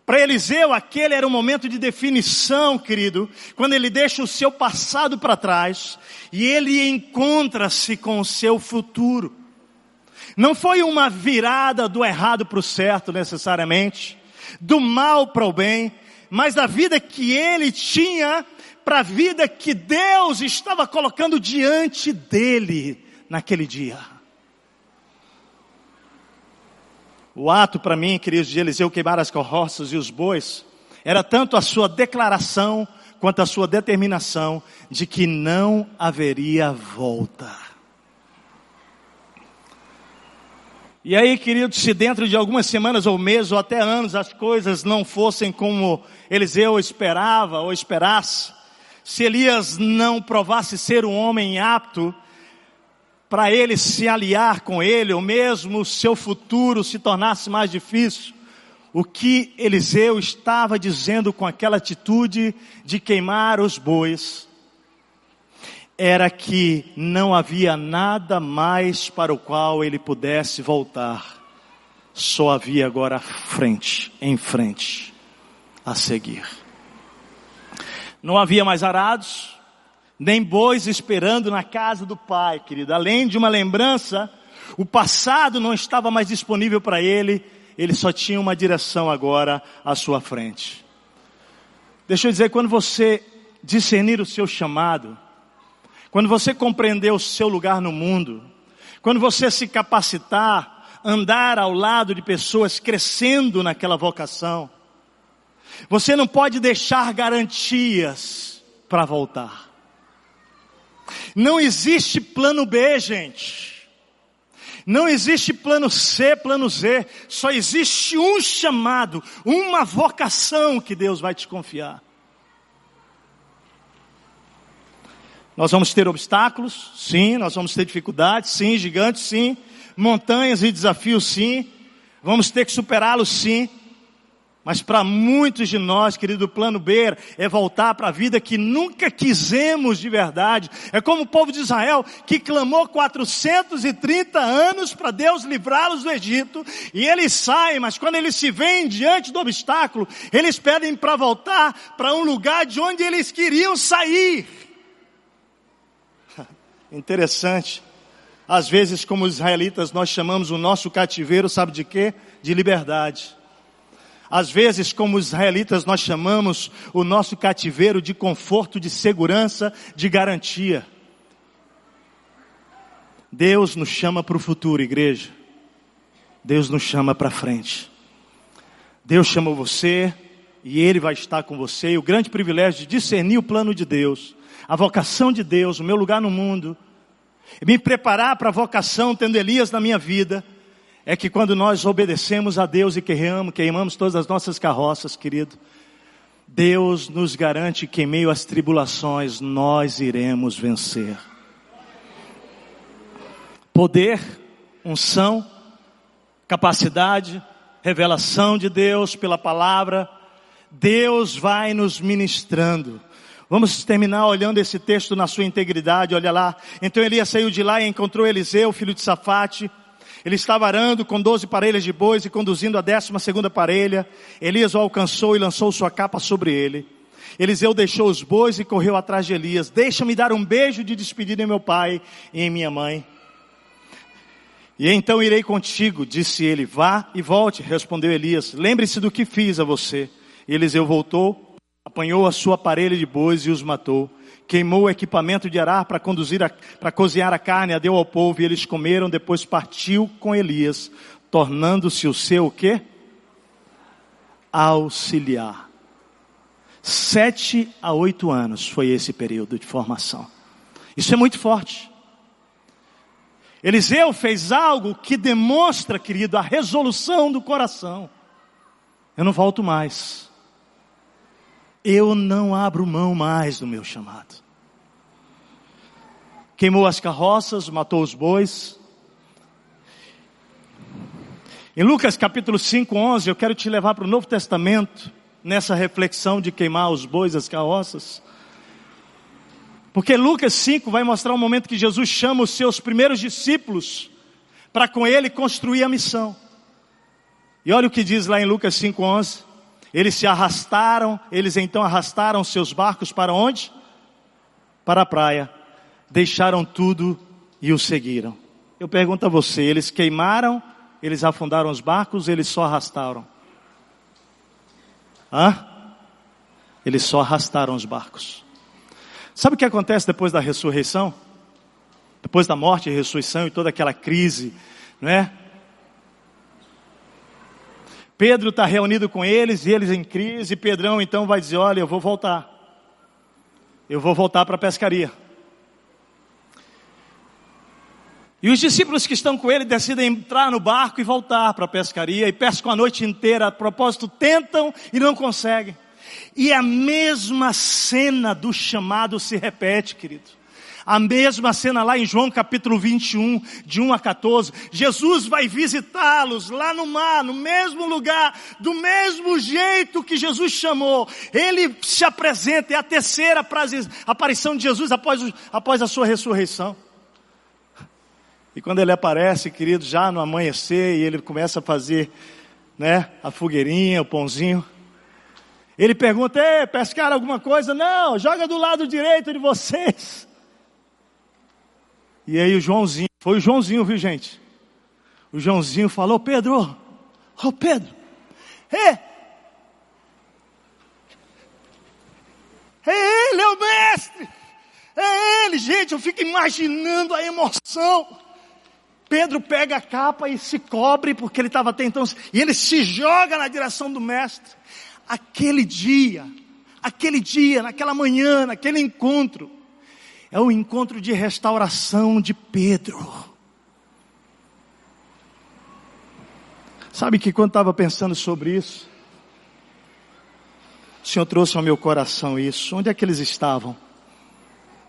Para Eliseu, aquele era um momento de definição, querido, quando ele deixa o seu passado para trás e ele encontra-se com o seu futuro. Não foi uma virada do errado para o certo necessariamente, do mal para o bem, mas da vida que ele tinha para a vida que Deus estava colocando diante dele naquele dia. O ato para mim, queridos, de Eliseu queimar as carroças e os bois, era tanto a sua declaração quanto a sua determinação de que não haveria volta. E aí, queridos, se dentro de algumas semanas ou meses ou até anos as coisas não fossem como Eliseu esperava ou esperasse, se Elias não provasse ser um homem apto para ele se aliar com ele, ou mesmo seu futuro se tornasse mais difícil, o que Eliseu estava dizendo com aquela atitude de queimar os bois, era que não havia nada mais para o qual ele pudesse voltar, só havia agora frente, em frente, a seguir. Não havia mais arados, nem bois esperando na casa do pai, querido. Além de uma lembrança, o passado não estava mais disponível para ele, ele só tinha uma direção agora à sua frente. Deixa eu dizer, quando você discernir o seu chamado, quando você compreender o seu lugar no mundo, quando você se capacitar, andar ao lado de pessoas crescendo naquela vocação, você não pode deixar garantias para voltar. Não existe plano B, gente. Não existe plano C, plano Z. Só existe um chamado, uma vocação que Deus vai te confiar. Nós vamos ter obstáculos, sim, nós vamos ter dificuldades, sim, gigantes, sim, montanhas e desafios, sim. Vamos ter que superá-los, sim. Mas para muitos de nós, querido, o plano B é voltar para a vida que nunca quisemos de verdade. É como o povo de Israel que clamou 430 anos para Deus livrá-los do Egito. E eles saem, mas quando eles se veem diante do obstáculo, eles pedem para voltar para um lugar de onde eles queriam sair. [laughs] Interessante. Às vezes, como israelitas, nós chamamos o nosso cativeiro, sabe de quê? De liberdade. Às vezes, como israelitas, nós chamamos o nosso cativeiro de conforto, de segurança, de garantia. Deus nos chama para o futuro, igreja. Deus nos chama para frente. Deus chama você e Ele vai estar com você. E o grande privilégio de discernir o plano de Deus, a vocação de Deus, o meu lugar no mundo, me preparar para a vocação, tendo Elias na minha vida, é que quando nós obedecemos a Deus e queimamos, queimamos todas as nossas carroças, querido, Deus nos garante que em meio às tribulações nós iremos vencer. Poder, unção, capacidade, revelação de Deus pela palavra, Deus vai nos ministrando. Vamos terminar olhando esse texto na sua integridade, olha lá. Então Elias saiu de lá e encontrou Eliseu, filho de Safate, ele estava arando com doze parelhas de bois e conduzindo a décima segunda parelha. Elias o alcançou e lançou sua capa sobre ele. Eliseu deixou os bois e correu atrás de Elias. Deixa-me dar um beijo de despedida em meu pai e em minha mãe. E então irei contigo, disse ele. Vá e volte, respondeu Elias. Lembre-se do que fiz a você. E Eliseu voltou, apanhou a sua parelha de bois e os matou queimou o equipamento de arar para conduzir, para cozinhar a carne, a deu ao povo e eles comeram, depois partiu com Elias, tornando-se o seu o quê? Auxiliar. Sete a oito anos foi esse período de formação. Isso é muito forte. Eliseu fez algo que demonstra, querido, a resolução do coração. Eu não volto mais eu não abro mão mais do meu chamado. Queimou as carroças, matou os bois. Em Lucas capítulo 5, 11, eu quero te levar para o Novo Testamento, nessa reflexão de queimar os bois, as carroças. Porque Lucas 5 vai mostrar um momento que Jesus chama os seus primeiros discípulos para com ele construir a missão. E olha o que diz lá em Lucas 5:11. Eles se arrastaram, eles então arrastaram seus barcos para onde? Para a praia. Deixaram tudo e o seguiram. Eu pergunto a você, eles queimaram, eles afundaram os barcos, eles só arrastaram? Hã? Eles só arrastaram os barcos. Sabe o que acontece depois da ressurreição? Depois da morte e ressurreição e toda aquela crise, não é? Pedro está reunido com eles e eles em crise, Pedrão então vai dizer: Olha, eu vou voltar. Eu vou voltar para a pescaria. E os discípulos que estão com ele decidem entrar no barco e voltar para a pescaria e pescam a noite inteira. A propósito, tentam e não conseguem. E a mesma cena do chamado se repete, querido. A mesma cena lá em João capítulo 21, de 1 a 14. Jesus vai visitá-los lá no mar, no mesmo lugar, do mesmo jeito que Jesus chamou. Ele se apresenta, é a terceira aparição de Jesus após, após a sua ressurreição. E quando ele aparece, querido, já no amanhecer, e ele começa a fazer, né, a fogueirinha, o pãozinho. Ele pergunta, Ei, pescar alguma coisa? Não, joga do lado direito de vocês. E aí o Joãozinho, foi o Joãozinho, viu gente? O Joãozinho falou, Pedro, ô oh Pedro, é, é ele, é o mestre, é ele, gente, eu fico imaginando a emoção. Pedro pega a capa e se cobre, porque ele estava até então, e ele se joga na direção do mestre. Aquele dia, aquele dia, naquela manhã, naquele encontro, é o encontro de restauração de Pedro. Sabe que quando estava pensando sobre isso, o Senhor trouxe ao meu coração isso. Onde é que eles estavam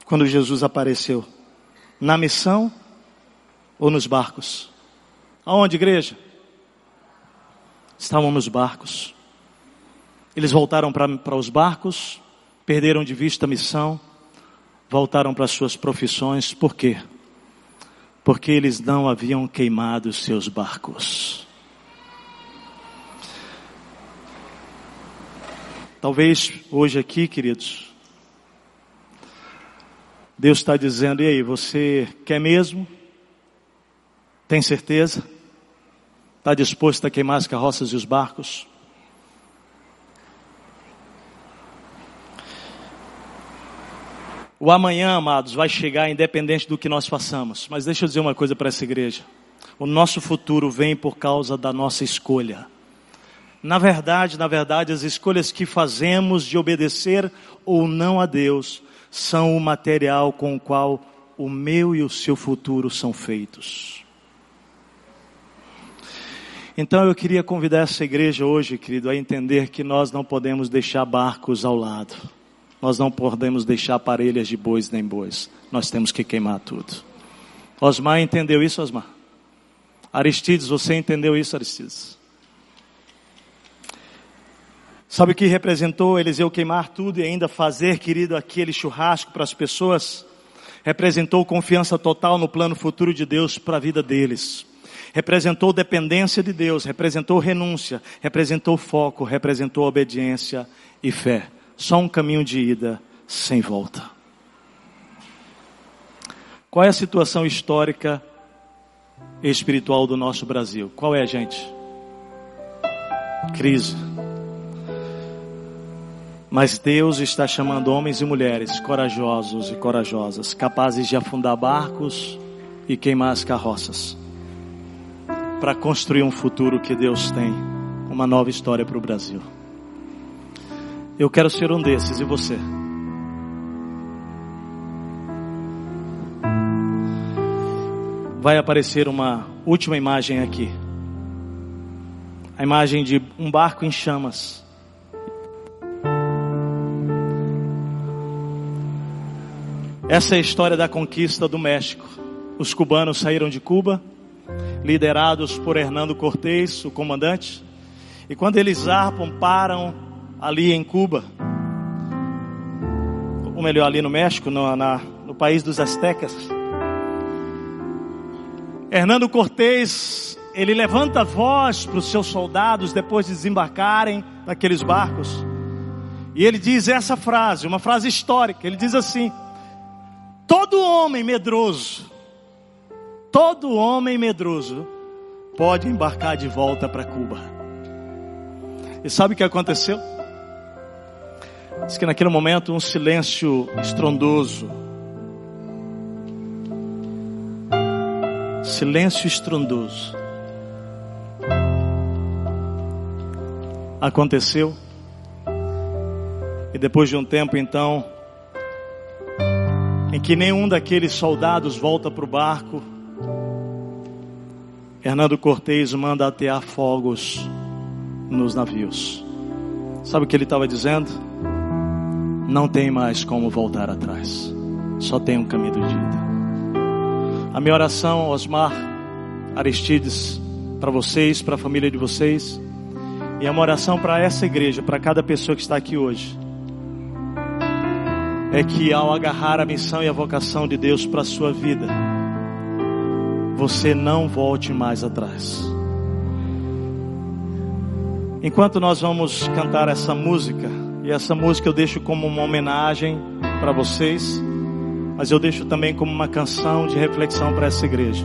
quando Jesus apareceu? Na missão ou nos barcos? Aonde, igreja? Estavam nos barcos. Eles voltaram para os barcos, perderam de vista a missão, voltaram para suas profissões, por quê? Porque eles não haviam queimado seus barcos. Talvez hoje aqui, queridos, Deus está dizendo, e aí, você quer mesmo? Tem certeza? Está disposto a queimar as carroças e os barcos? O amanhã, amados, vai chegar independente do que nós façamos. Mas deixa eu dizer uma coisa para essa igreja. O nosso futuro vem por causa da nossa escolha. Na verdade, na verdade, as escolhas que fazemos de obedecer ou não a Deus são o material com o qual o meu e o seu futuro são feitos. Então eu queria convidar essa igreja hoje, querido, a entender que nós não podemos deixar barcos ao lado. Nós não podemos deixar parelhas de bois nem bois. Nós temos que queimar tudo. Osmar entendeu isso, Osmar? Aristides, você entendeu isso, Aristides? Sabe o que representou Eliseu queimar tudo e ainda fazer, querido, aquele churrasco para as pessoas? Representou confiança total no plano futuro de Deus para a vida deles. Representou dependência de Deus, representou renúncia, representou foco, representou obediência e fé só um caminho de ida sem volta. Qual é a situação histórica e espiritual do nosso Brasil? Qual é, gente? Crise. Mas Deus está chamando homens e mulheres corajosos e corajosas, capazes de afundar barcos e queimar as carroças, para construir um futuro que Deus tem, uma nova história para o Brasil. Eu quero ser um desses, e você? Vai aparecer uma última imagem aqui. A imagem de um barco em chamas. Essa é a história da conquista do México. Os cubanos saíram de Cuba, liderados por Hernando Cortés, o comandante. E quando eles zarpam, param ali em Cuba, ou melhor, ali no México, no, na, no país dos Aztecas. Hernando Cortés, ele levanta a voz para os seus soldados depois de desembarcarem naqueles barcos. E ele diz essa frase, uma frase histórica. Ele diz assim: Todo homem medroso, todo homem medroso pode embarcar de volta para Cuba. E sabe o que aconteceu? Diz que naquele momento um silêncio estrondoso. Silêncio estrondoso. Aconteceu. E depois de um tempo, então, em que nenhum daqueles soldados volta para o barco, Hernando Cortez manda atear fogos nos navios. Sabe o que ele estava dizendo? Não tem mais como voltar atrás. Só tem um caminho de ida. A minha oração, Osmar Aristides, para vocês, para a família de vocês, e a minha oração para essa igreja, para cada pessoa que está aqui hoje, é que ao agarrar a missão e a vocação de Deus para a sua vida, você não volte mais atrás. Enquanto nós vamos cantar essa música, e essa música eu deixo como uma homenagem para vocês, mas eu deixo também como uma canção de reflexão para essa igreja.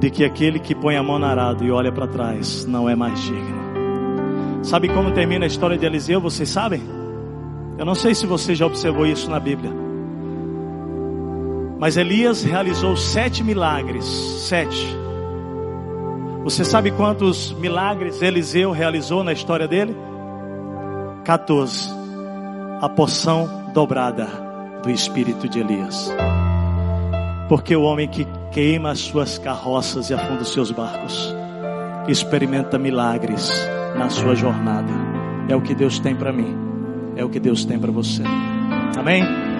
De que aquele que põe a mão na arado e olha para trás não é mais digno. Sabe como termina a história de Eliseu? Vocês sabem? Eu não sei se você já observou isso na Bíblia. Mas Elias realizou sete milagres. Sete. Você sabe quantos milagres Eliseu realizou na história dele? 14. A porção dobrada do espírito de Elias. Porque o homem que queima as suas carroças e afunda os seus barcos experimenta milagres na sua jornada. É o que Deus tem para mim é o que Deus tem para você. Amém?